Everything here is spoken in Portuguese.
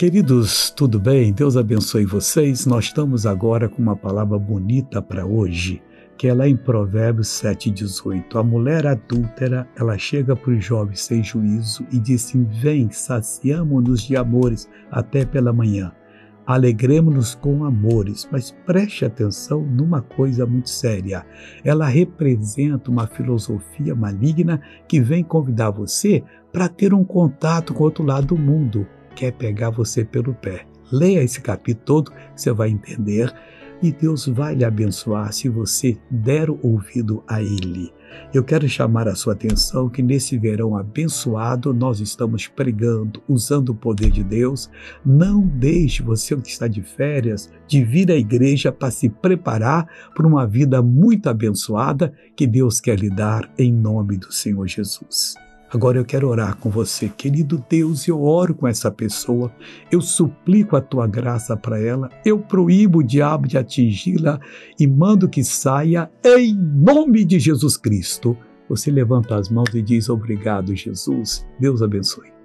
Queridos, tudo bem? Deus abençoe vocês. Nós estamos agora com uma palavra bonita para hoje, que é lá em Provérbios 7,18. A mulher adúltera, ela chega para os jovens sem juízo e diz assim, vem, saciamo-nos de amores até pela manhã. Alegremos-nos com amores, mas preste atenção numa coisa muito séria. Ela representa uma filosofia maligna que vem convidar você para ter um contato com o outro lado do mundo quer pegar você pelo pé. Leia esse capítulo todo, você vai entender e Deus vai lhe abençoar se você der ouvido a Ele. Eu quero chamar a sua atenção que nesse verão abençoado nós estamos pregando, usando o poder de Deus. Não deixe você que está de férias de vir à igreja para se preparar para uma vida muito abençoada que Deus quer lhe dar em nome do Senhor Jesus. Agora eu quero orar com você, querido Deus, eu oro com essa pessoa, eu suplico a tua graça para ela, eu proíbo o diabo de atingi-la e mando que saia em nome de Jesus Cristo. Você levanta as mãos e diz obrigado, Jesus. Deus abençoe.